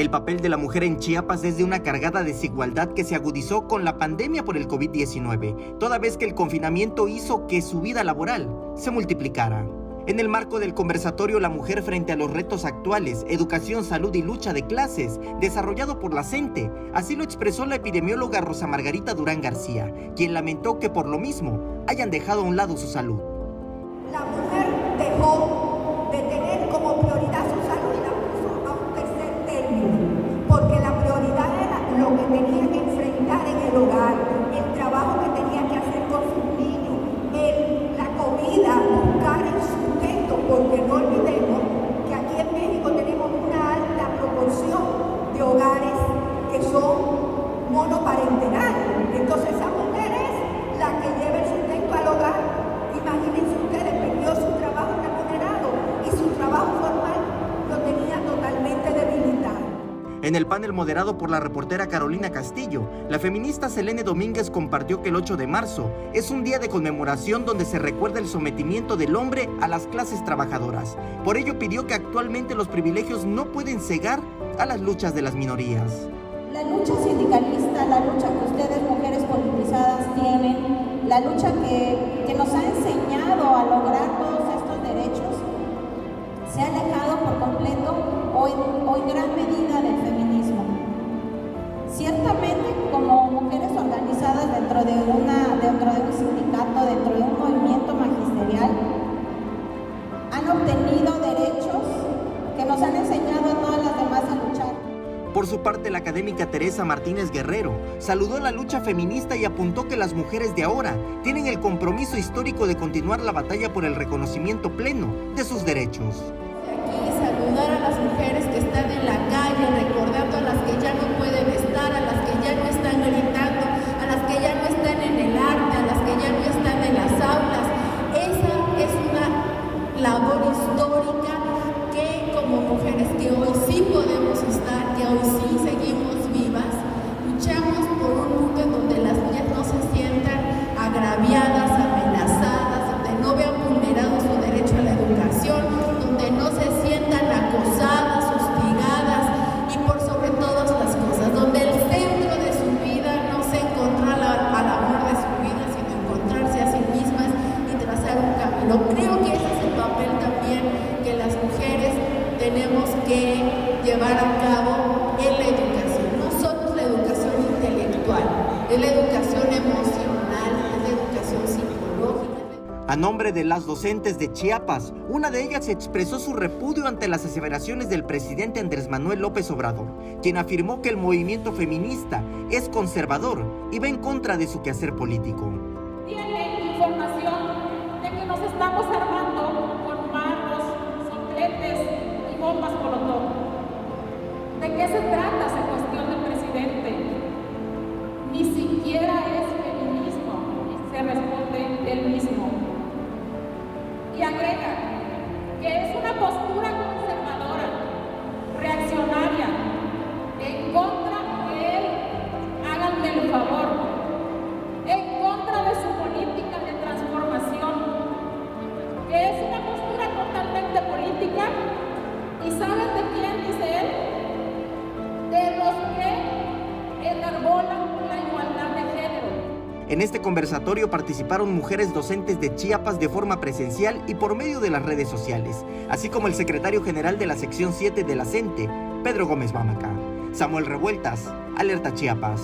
El papel de la mujer en Chiapas es de una cargada desigualdad que se agudizó con la pandemia por el COVID-19, toda vez que el confinamiento hizo que su vida laboral se multiplicara. En el marco del conversatorio La mujer frente a los retos actuales, educación, salud y lucha de clases, desarrollado por la CENTE, así lo expresó la epidemióloga Rosa Margarita Durán García, quien lamentó que por lo mismo hayan dejado a un lado su salud. La mujer dejó tenía que enfrentar en el hogar, el trabajo que tenía que hacer con sus niños, la comida, buscar el sustento, porque no olvidemos que aquí en México tenemos una alta proporción de hogares que son monoparentenales. Entonces esa mujer es la que lleva el sustento al hogar. Imagínense ustedes, perdió su trabajo remunerado y su trabajo formal lo tenía totalmente debilitado. En el panel moderado por la reportera Carolina Castillo, la feminista Selene Domínguez compartió que el 8 de marzo es un día de conmemoración donde se recuerda el sometimiento del hombre a las clases trabajadoras. Por ello pidió que actualmente los privilegios no pueden cegar a las luchas de las minorías. La lucha sindicalista, la lucha que ustedes mujeres politizadas tienen, la lucha que, que nos ha enseñado a lograr todos estos derechos, se ha alejado por completo o en, en gran medida del feminismo. Ciertamente, como mujeres organizadas dentro de, una, dentro de un sindicato, dentro de un movimiento magisterial, han obtenido derechos que nos han enseñado a todas las demás a luchar. Por su parte, la académica Teresa Martínez Guerrero saludó la lucha feminista y apuntó que las mujeres de ahora tienen el compromiso histórico de continuar la batalla por el reconocimiento pleno de sus derechos. Amenazadas, donde no vean vulnerado su derecho a la educación, donde no se sientan acosadas, hostigadas y por sobre todas las cosas, donde el centro de su vida no se encontrar al amor de su vida, sino encontrarse a sí mismas y trazar un camino. Creo que ese es el papel también que las mujeres tenemos que llevar a cabo en la educación. No solo es la educación intelectual, es la educación emocional, es la educación psicológica. A nombre de las docentes de Chiapas, una de ellas expresó su repudio ante las aseveraciones del presidente Andrés Manuel López Obrador, quien afirmó que el movimiento feminista es conservador y va en contra de su quehacer político. Tiene información de que nos estamos armando con manos, sopletes y bombas molotov. ¿De qué se trata esa cuestión del Y agrega que es una postura conservadora, reaccionaria, en contra de él, háganme el favor, En este conversatorio participaron mujeres docentes de Chiapas de forma presencial y por medio de las redes sociales, así como el secretario general de la sección 7 de la CENTE, Pedro Gómez Bamaca. Samuel Revueltas, Alerta Chiapas.